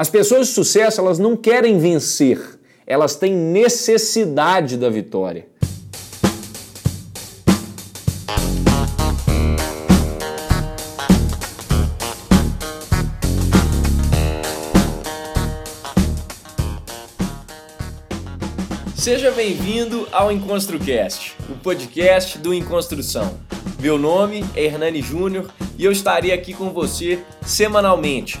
As pessoas de sucesso, elas não querem vencer, elas têm necessidade da vitória. Seja bem-vindo ao EnconstruCast, o podcast do Enconstrução. Meu nome é Hernani Júnior e eu estarei aqui com você semanalmente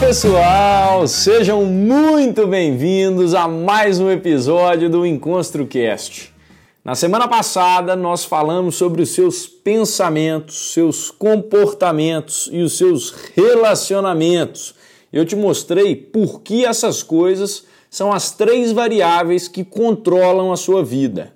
Pessoal, sejam muito bem-vindos a mais um episódio do EnconstruCast. Na semana passada nós falamos sobre os seus pensamentos, seus comportamentos e os seus relacionamentos. Eu te mostrei por que essas coisas são as três variáveis que controlam a sua vida.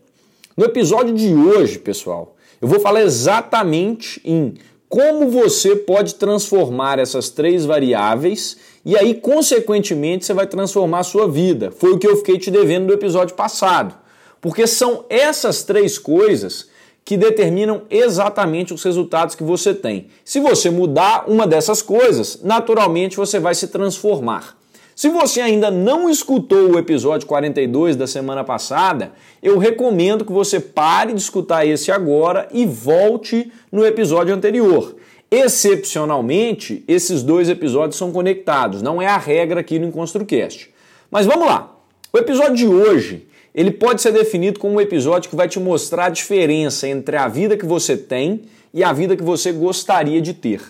No episódio de hoje, pessoal, eu vou falar exatamente em como você pode transformar essas três variáveis e aí, consequentemente, você vai transformar a sua vida. Foi o que eu fiquei te devendo no episódio passado. Porque são essas três coisas que determinam exatamente os resultados que você tem. Se você mudar uma dessas coisas, naturalmente você vai se transformar. Se você ainda não escutou o episódio 42 da semana passada, eu recomendo que você pare de escutar esse agora e volte no episódio anterior. Excepcionalmente, esses dois episódios são conectados, não é a regra aqui no EnconstruCast. Mas vamos lá. O episódio de hoje, ele pode ser definido como um episódio que vai te mostrar a diferença entre a vida que você tem e a vida que você gostaria de ter.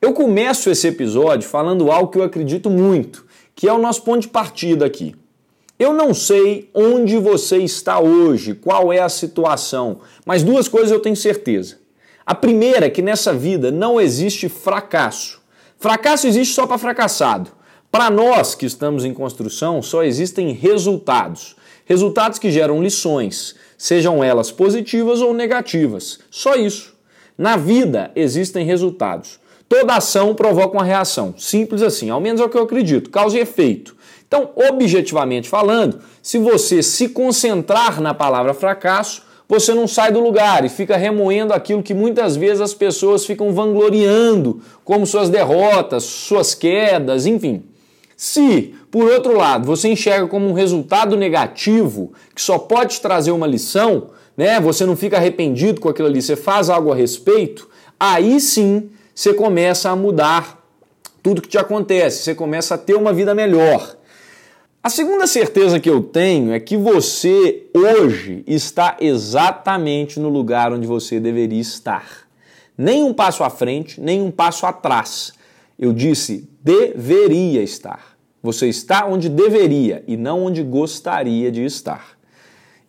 Eu começo esse episódio falando algo que eu acredito muito, que é o nosso ponto de partida aqui. Eu não sei onde você está hoje, qual é a situação, mas duas coisas eu tenho certeza. A primeira é que nessa vida não existe fracasso. Fracasso existe só para fracassado. Para nós que estamos em construção, só existem resultados. Resultados que geram lições, sejam elas positivas ou negativas. Só isso. Na vida existem resultados. Toda ação provoca uma reação. Simples assim, ao menos é o que eu acredito, causa e efeito. Então, objetivamente falando, se você se concentrar na palavra fracasso, você não sai do lugar e fica remoendo aquilo que muitas vezes as pessoas ficam vangloriando, como suas derrotas, suas quedas, enfim. Se, por outro lado, você enxerga como um resultado negativo, que só pode trazer uma lição, né? Você não fica arrependido com aquilo ali, você faz algo a respeito, aí sim você começa a mudar tudo que te acontece, você começa a ter uma vida melhor. A segunda certeza que eu tenho é que você hoje está exatamente no lugar onde você deveria estar. Nem um passo à frente, nem um passo atrás. Eu disse deveria estar. Você está onde deveria e não onde gostaria de estar.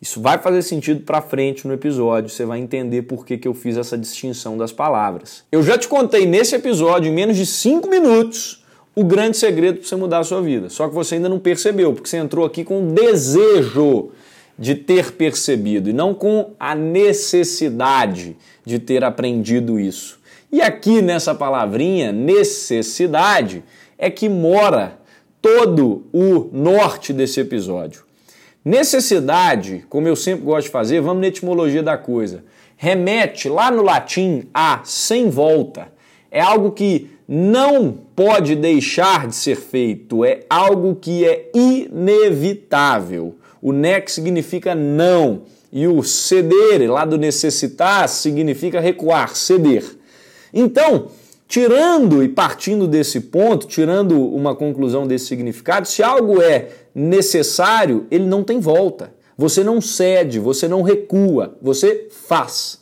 Isso vai fazer sentido para frente no episódio, você vai entender por que, que eu fiz essa distinção das palavras. Eu já te contei nesse episódio, em menos de 5 minutos, o grande segredo para você mudar a sua vida. Só que você ainda não percebeu, porque você entrou aqui com o desejo de ter percebido e não com a necessidade de ter aprendido isso. E aqui nessa palavrinha, necessidade, é que mora todo o norte desse episódio. Necessidade, como eu sempre gosto de fazer, vamos na etimologia da coisa. Remete lá no latim a sem volta. É algo que não pode deixar de ser feito, é algo que é inevitável. O nec significa não e o ceder, lá do necessitar, significa recuar, ceder. Então, tirando e partindo desse ponto, tirando uma conclusão desse significado, se algo é necessário, ele não tem volta. Você não cede, você não recua, você faz.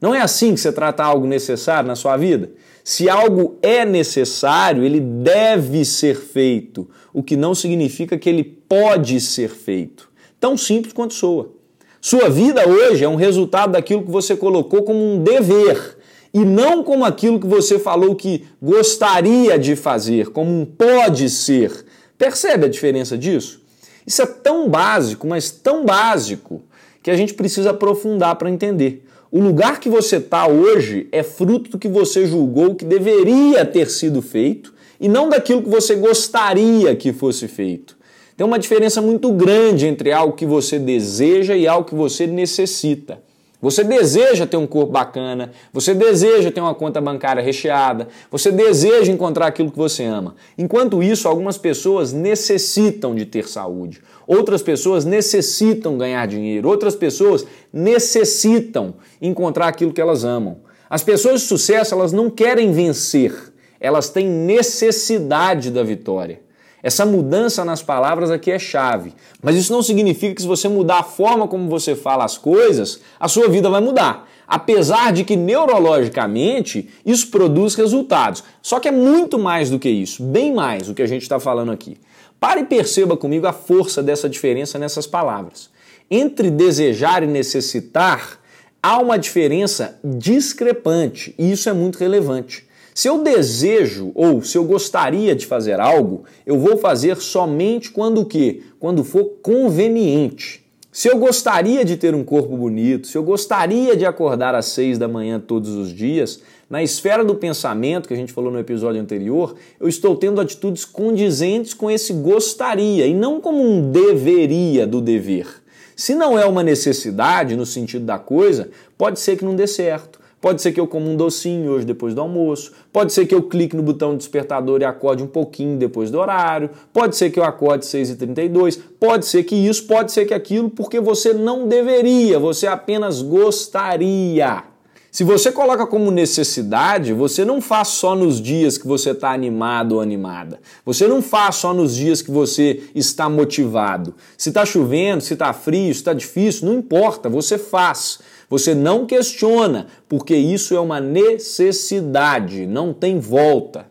Não é assim que você trata algo necessário na sua vida? Se algo é necessário, ele deve ser feito, o que não significa que ele pode ser feito. Tão simples quanto soa. Sua vida hoje é um resultado daquilo que você colocou como um dever e não como aquilo que você falou que gostaria de fazer, como um pode ser. Percebe a diferença disso? Isso é tão básico, mas tão básico, que a gente precisa aprofundar para entender. O lugar que você está hoje é fruto do que você julgou que deveria ter sido feito e não daquilo que você gostaria que fosse feito. Tem uma diferença muito grande entre algo que você deseja e algo que você necessita. Você deseja ter um corpo bacana, você deseja ter uma conta bancária recheada, você deseja encontrar aquilo que você ama. Enquanto isso, algumas pessoas necessitam de ter saúde, outras pessoas necessitam ganhar dinheiro, outras pessoas necessitam encontrar aquilo que elas amam. As pessoas de sucesso, elas não querem vencer, elas têm necessidade da vitória. Essa mudança nas palavras aqui é chave. Mas isso não significa que se você mudar a forma como você fala as coisas, a sua vida vai mudar. Apesar de que neurologicamente isso produz resultados. Só que é muito mais do que isso, bem mais o que a gente está falando aqui. Pare e perceba comigo a força dessa diferença nessas palavras. Entre desejar e necessitar, há uma diferença discrepante, e isso é muito relevante. Se eu desejo ou se eu gostaria de fazer algo, eu vou fazer somente quando o quê? Quando for conveniente. Se eu gostaria de ter um corpo bonito, se eu gostaria de acordar às seis da manhã todos os dias, na esfera do pensamento que a gente falou no episódio anterior, eu estou tendo atitudes condizentes com esse gostaria e não como um deveria do dever. Se não é uma necessidade no sentido da coisa, pode ser que não dê certo. Pode ser que eu coma um docinho hoje depois do almoço. Pode ser que eu clique no botão despertador e acorde um pouquinho depois do horário. Pode ser que eu acorde 6h32. Pode ser que isso, pode ser que aquilo, porque você não deveria, você apenas gostaria. Se você coloca como necessidade, você não faz só nos dias que você está animado ou animada. Você não faz só nos dias que você está motivado. Se está chovendo, se está frio, se está difícil, não importa, você faz. Você não questiona, porque isso é uma necessidade, não tem volta.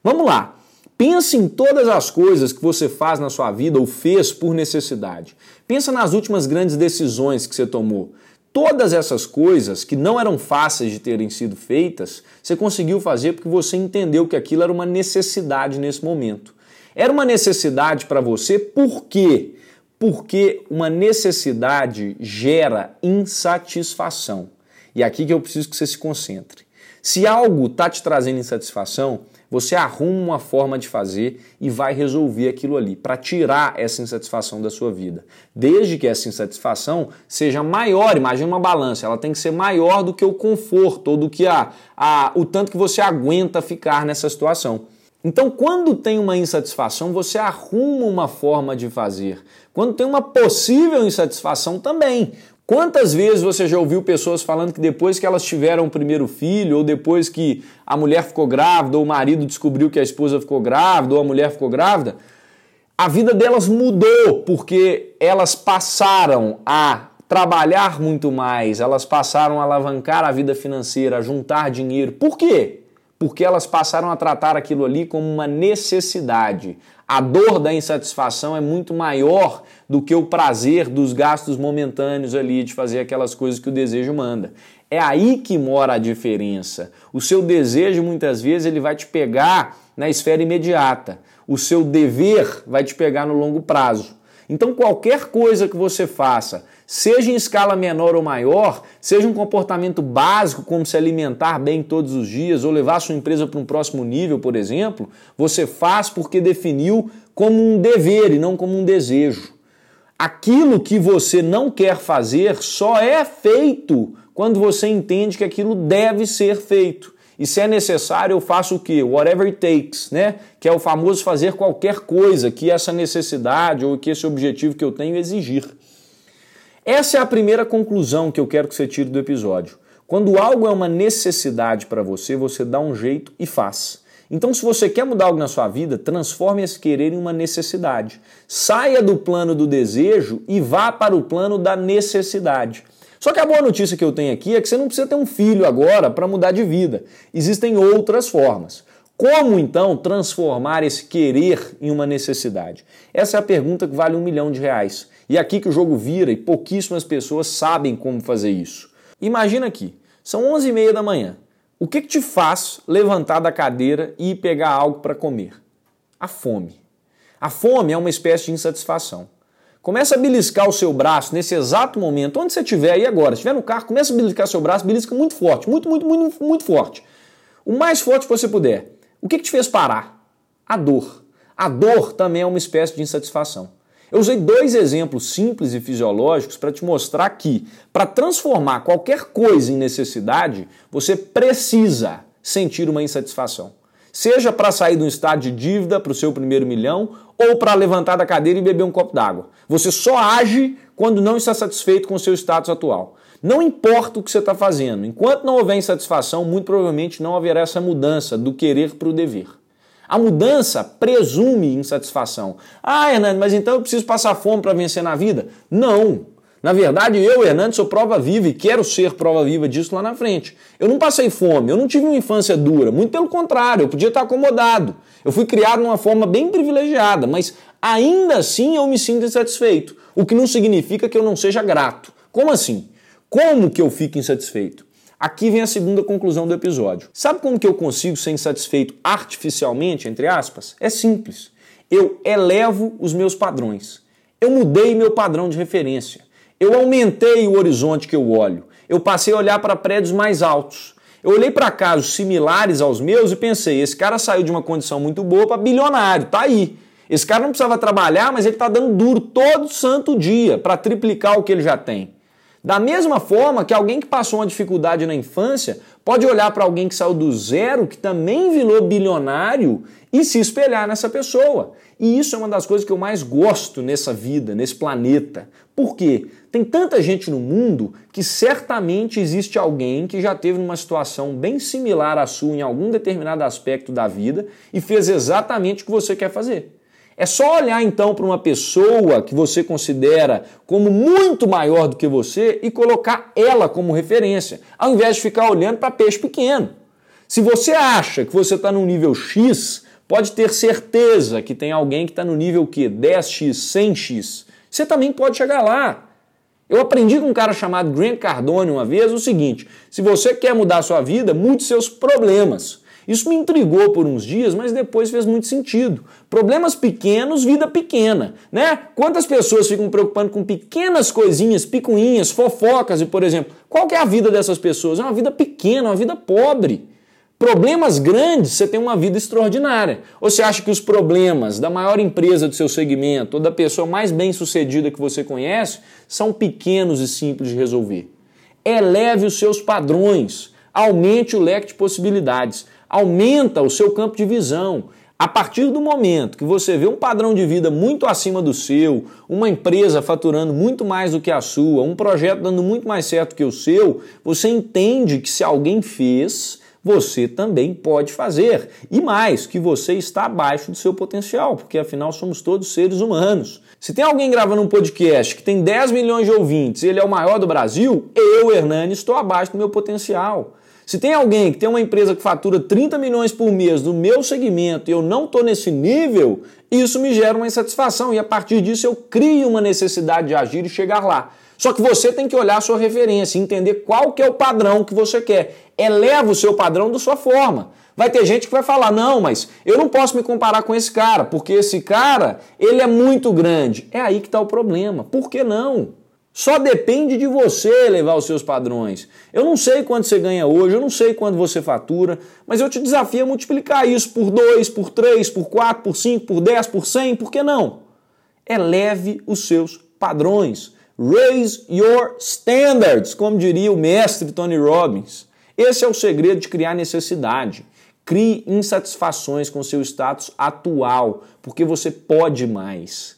Vamos lá. Pense em todas as coisas que você faz na sua vida ou fez por necessidade. Pensa nas últimas grandes decisões que você tomou. Todas essas coisas que não eram fáceis de terem sido feitas, você conseguiu fazer porque você entendeu que aquilo era uma necessidade nesse momento. Era uma necessidade para você por quê? porque uma necessidade gera insatisfação. E é aqui que eu preciso que você se concentre. Se algo está te trazendo insatisfação, você arruma uma forma de fazer e vai resolver aquilo ali, para tirar essa insatisfação da sua vida. Desde que essa insatisfação seja maior, imagine uma balança, ela tem que ser maior do que o conforto ou do que a, a, o tanto que você aguenta ficar nessa situação. Então, quando tem uma insatisfação, você arruma uma forma de fazer. Quando tem uma possível insatisfação, também. Quantas vezes você já ouviu pessoas falando que depois que elas tiveram o primeiro filho, ou depois que a mulher ficou grávida, ou o marido descobriu que a esposa ficou grávida, ou a mulher ficou grávida, a vida delas mudou porque elas passaram a trabalhar muito mais, elas passaram a alavancar a vida financeira, a juntar dinheiro. Por quê? porque elas passaram a tratar aquilo ali como uma necessidade. A dor da insatisfação é muito maior do que o prazer dos gastos momentâneos ali de fazer aquelas coisas que o desejo manda. É aí que mora a diferença. O seu desejo muitas vezes ele vai te pegar na esfera imediata. O seu dever vai te pegar no longo prazo. Então qualquer coisa que você faça seja em escala menor ou maior, seja um comportamento básico, como se alimentar bem todos os dias ou levar sua empresa para um próximo nível, por exemplo, você faz porque definiu como um dever e não como um desejo. Aquilo que você não quer fazer só é feito quando você entende que aquilo deve ser feito. E se é necessário, eu faço o quê? Whatever it takes, né? Que é o famoso fazer qualquer coisa que essa necessidade ou que esse objetivo que eu tenho exigir. Essa é a primeira conclusão que eu quero que você tire do episódio. Quando algo é uma necessidade para você, você dá um jeito e faz. Então, se você quer mudar algo na sua vida, transforme esse querer em uma necessidade. Saia do plano do desejo e vá para o plano da necessidade. Só que a boa notícia que eu tenho aqui é que você não precisa ter um filho agora para mudar de vida. Existem outras formas. Como então transformar esse querer em uma necessidade? Essa é a pergunta que vale um milhão de reais. E é aqui que o jogo vira e pouquíssimas pessoas sabem como fazer isso. Imagina aqui, são 11h30 da manhã. O que, que te faz levantar da cadeira e pegar algo para comer? A fome. A fome é uma espécie de insatisfação. Começa a beliscar o seu braço nesse exato momento, onde você estiver aí agora. Se estiver no carro, começa a beliscar seu braço, belisca muito forte, muito, muito, muito, muito forte. O mais forte que você puder. O que, que te fez parar? A dor. A dor também é uma espécie de insatisfação. Eu usei dois exemplos simples e fisiológicos para te mostrar que, para transformar qualquer coisa em necessidade, você precisa sentir uma insatisfação. Seja para sair de um estado de dívida para o seu primeiro milhão ou para levantar da cadeira e beber um copo d'água. Você só age quando não está satisfeito com o seu status atual. Não importa o que você está fazendo, enquanto não houver insatisfação, muito provavelmente não haverá essa mudança do querer para o dever. A mudança presume insatisfação. Ah, Hernando, mas então eu preciso passar fome para vencer na vida? Não. Na verdade, eu, Hernando, sou prova viva e quero ser prova viva disso lá na frente. Eu não passei fome, eu não tive uma infância dura, muito pelo contrário, eu podia estar acomodado. Eu fui criado de uma forma bem privilegiada, mas ainda assim eu me sinto insatisfeito, o que não significa que eu não seja grato. Como assim? Como que eu fico insatisfeito? Aqui vem a segunda conclusão do episódio. Sabe como que eu consigo ser insatisfeito artificialmente, entre aspas? É simples. Eu elevo os meus padrões. Eu mudei meu padrão de referência. Eu aumentei o horizonte que eu olho. Eu passei a olhar para prédios mais altos. Eu olhei para casos similares aos meus e pensei: esse cara saiu de uma condição muito boa para bilionário, tá aí. Esse cara não precisava trabalhar, mas ele está dando duro todo santo dia para triplicar o que ele já tem. Da mesma forma que alguém que passou uma dificuldade na infância pode olhar para alguém que saiu do zero, que também virou bilionário, e se espelhar nessa pessoa. E isso é uma das coisas que eu mais gosto nessa vida, nesse planeta. Por quê? Tem tanta gente no mundo que certamente existe alguém que já teve numa situação bem similar à sua em algum determinado aspecto da vida e fez exatamente o que você quer fazer. É só olhar então para uma pessoa que você considera como muito maior do que você e colocar ela como referência, ao invés de ficar olhando para peixe pequeno. Se você acha que você está no nível X, pode ter certeza que tem alguém que está no nível que 10x, 100x. Você também pode chegar lá. Eu aprendi com um cara chamado Grant Cardone uma vez o seguinte: se você quer mudar a sua vida, mude seus problemas. Isso me intrigou por uns dias, mas depois fez muito sentido. Problemas pequenos, vida pequena, né? Quantas pessoas ficam preocupando com pequenas coisinhas, picuinhas, fofocas e, por exemplo, qual é a vida dessas pessoas? É uma vida pequena, uma vida pobre. Problemas grandes, você tem uma vida extraordinária. Ou você acha que os problemas da maior empresa do seu segmento ou da pessoa mais bem sucedida que você conhece são pequenos e simples de resolver? Eleve os seus padrões, aumente o leque de possibilidades aumenta o seu campo de visão. A partir do momento que você vê um padrão de vida muito acima do seu, uma empresa faturando muito mais do que a sua, um projeto dando muito mais certo que o seu, você entende que se alguém fez, você também pode fazer. E mais, que você está abaixo do seu potencial, porque afinal somos todos seres humanos. Se tem alguém gravando um podcast que tem 10 milhões de ouvintes e ele é o maior do Brasil, eu, Hernani, estou abaixo do meu potencial. Se tem alguém que tem uma empresa que fatura 30 milhões por mês no meu segmento e eu não estou nesse nível, isso me gera uma insatisfação e a partir disso eu crio uma necessidade de agir e chegar lá. Só que você tem que olhar a sua referência, entender qual que é o padrão que você quer. Eleva o seu padrão da sua forma. Vai ter gente que vai falar: "Não, mas eu não posso me comparar com esse cara, porque esse cara, ele é muito grande". É aí que está o problema. Por que não? Só depende de você levar os seus padrões. Eu não sei quanto você ganha hoje, eu não sei quanto você fatura, mas eu te desafio a multiplicar isso por 2, por 3, por 4, por 5, por 10, por 100, por que não? Eleve os seus padrões. Raise your standards, como diria o mestre Tony Robbins. Esse é o segredo de criar necessidade. Crie insatisfações com seu status atual, porque você pode mais.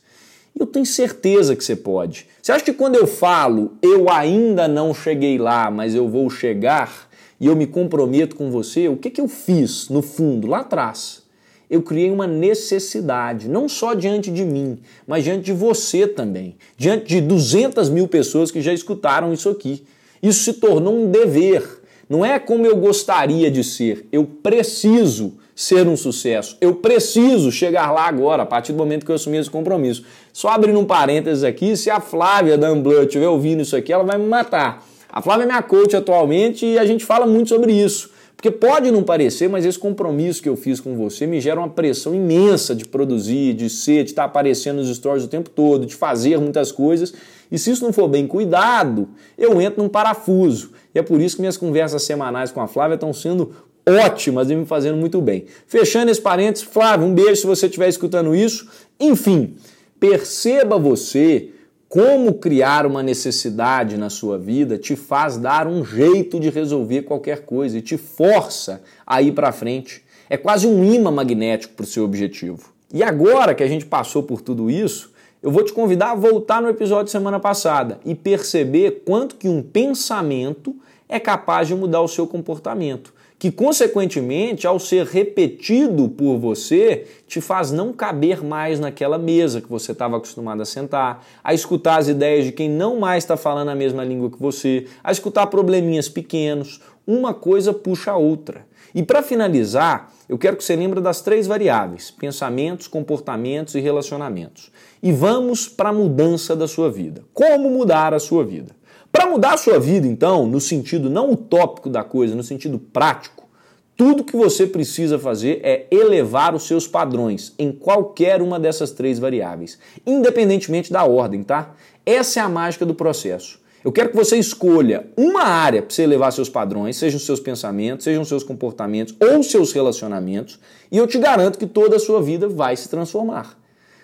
Eu tenho certeza que você pode. Você acha que quando eu falo eu ainda não cheguei lá, mas eu vou chegar e eu me comprometo com você, o que, que eu fiz no fundo, lá atrás? Eu criei uma necessidade, não só diante de mim, mas diante de você também, diante de 200 mil pessoas que já escutaram isso aqui. Isso se tornou um dever. Não é como eu gostaria de ser, eu preciso ser um sucesso. Eu preciso chegar lá agora, a partir do momento que eu assumi esse compromisso. Só abrindo um parênteses aqui, se a Flávia da Unblood estiver ouvindo isso aqui, ela vai me matar. A Flávia é minha coach atualmente e a gente fala muito sobre isso. Porque pode não parecer, mas esse compromisso que eu fiz com você me gera uma pressão imensa de produzir, de ser, de estar aparecendo nos stories o tempo todo, de fazer muitas coisas. E se isso não for bem cuidado, eu entro num parafuso. E é por isso que minhas conversas semanais com a Flávia estão sendo ótimas e me fazendo muito bem. Fechando esse parênteses, Flávio, um beijo se você estiver escutando isso. Enfim, perceba você como criar uma necessidade na sua vida te faz dar um jeito de resolver qualquer coisa e te força a ir para frente. É quase um imã magnético para o seu objetivo. E agora que a gente passou por tudo isso, eu vou te convidar a voltar no episódio de semana passada e perceber quanto que um pensamento é capaz de mudar o seu comportamento que, consequentemente, ao ser repetido por você, te faz não caber mais naquela mesa que você estava acostumado a sentar, a escutar as ideias de quem não mais está falando a mesma língua que você, a escutar probleminhas pequenos. Uma coisa puxa a outra. E para finalizar, eu quero que você lembre das três variáveis: pensamentos, comportamentos e relacionamentos. E vamos para a mudança da sua vida. Como mudar a sua vida? Para mudar a sua vida, então, no sentido não utópico da coisa, no sentido prático, tudo que você precisa fazer é elevar os seus padrões em qualquer uma dessas três variáveis, independentemente da ordem, tá? Essa é a mágica do processo. Eu quero que você escolha uma área para você elevar seus padrões, sejam seus pensamentos, sejam seus comportamentos ou seus relacionamentos, e eu te garanto que toda a sua vida vai se transformar.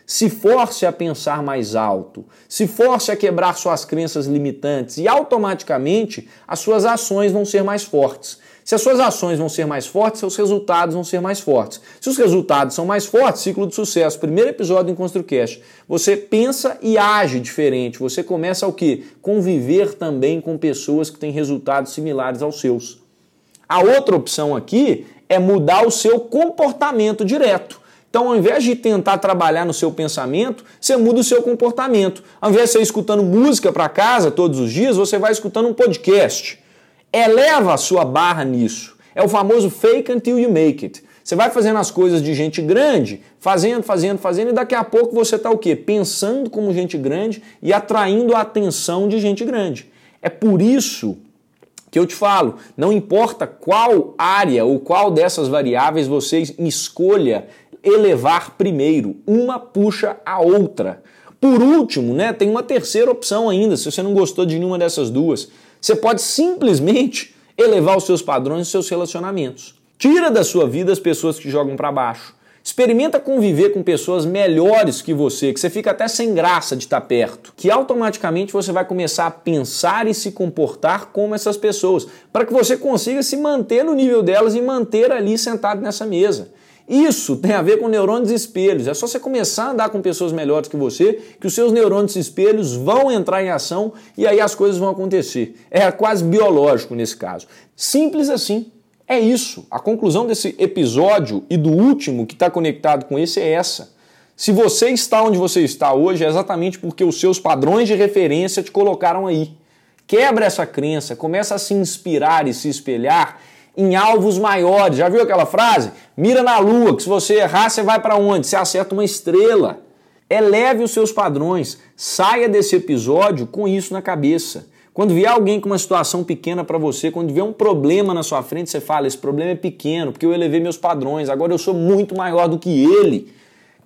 Se force a pensar mais alto, se force a quebrar suas crenças limitantes e automaticamente as suas ações vão ser mais fortes. Se as suas ações vão ser mais fortes, seus resultados vão ser mais fortes. Se os resultados são mais fortes, ciclo de sucesso, primeiro episódio em ConstruCast, você pensa e age diferente. Você começa o que? Conviver também com pessoas que têm resultados similares aos seus. A outra opção aqui é mudar o seu comportamento direto. Então, ao invés de tentar trabalhar no seu pensamento, você muda o seu comportamento. Ao invés de você ir escutando música para casa todos os dias, você vai escutando um podcast. Eleva a sua barra nisso. É o famoso fake until you make it. Você vai fazendo as coisas de gente grande, fazendo, fazendo, fazendo, e daqui a pouco você está o quê? Pensando como gente grande e atraindo a atenção de gente grande. É por isso que eu te falo, não importa qual área ou qual dessas variáveis você escolha elevar primeiro, uma puxa a outra. Por último, né, tem uma terceira opção ainda, se você não gostou de nenhuma dessas duas. Você pode simplesmente elevar os seus padrões e seus relacionamentos. Tira da sua vida as pessoas que jogam para baixo. Experimenta conviver com pessoas melhores que você, que você fica até sem graça de estar perto, que automaticamente você vai começar a pensar e se comportar como essas pessoas, para que você consiga se manter no nível delas e manter ali sentado nessa mesa. Isso tem a ver com neurônios espelhos. É só você começar a andar com pessoas melhores que você, que os seus neurônios espelhos vão entrar em ação e aí as coisas vão acontecer. É quase biológico nesse caso. Simples assim. É isso. A conclusão desse episódio e do último que está conectado com esse é essa. Se você está onde você está hoje, é exatamente porque os seus padrões de referência te colocaram aí. Quebra essa crença, começa a se inspirar e se espelhar em alvos maiores. Já viu aquela frase? Mira na lua, que se você errar, você vai para onde? Você acerta uma estrela. Eleve os seus padrões. Saia desse episódio com isso na cabeça. Quando vier alguém com uma situação pequena para você, quando vier um problema na sua frente, você fala: esse problema é pequeno, porque eu elevei meus padrões, agora eu sou muito maior do que ele.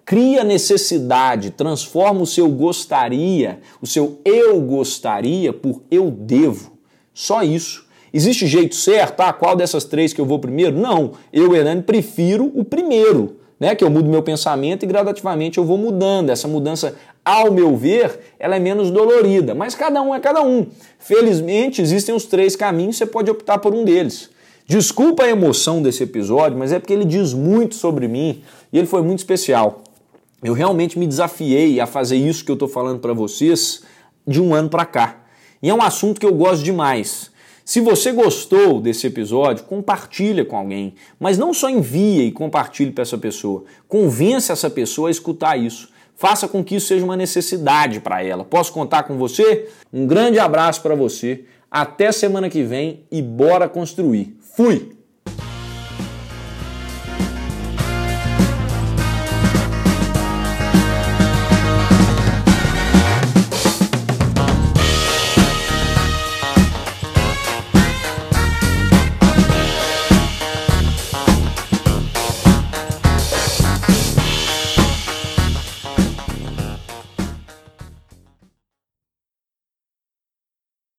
Cria necessidade, transforma o seu gostaria, o seu eu gostaria por eu devo. Só isso. Existe jeito certo? Ah, qual dessas três que eu vou primeiro? Não, eu, Hernani, prefiro o primeiro, né? Que eu mudo meu pensamento e gradativamente eu vou mudando. Essa mudança, ao meu ver, ela é menos dolorida, mas cada um é cada um. Felizmente, existem os três caminhos, você pode optar por um deles. Desculpa a emoção desse episódio, mas é porque ele diz muito sobre mim e ele foi muito especial. Eu realmente me desafiei a fazer isso que eu estou falando para vocês de um ano para cá. E é um assunto que eu gosto demais. Se você gostou desse episódio, compartilha com alguém, mas não só envia e compartilhe para essa pessoa, convença essa pessoa a escutar isso. Faça com que isso seja uma necessidade para ela. Posso contar com você? Um grande abraço para você. Até semana que vem e bora construir. Fui.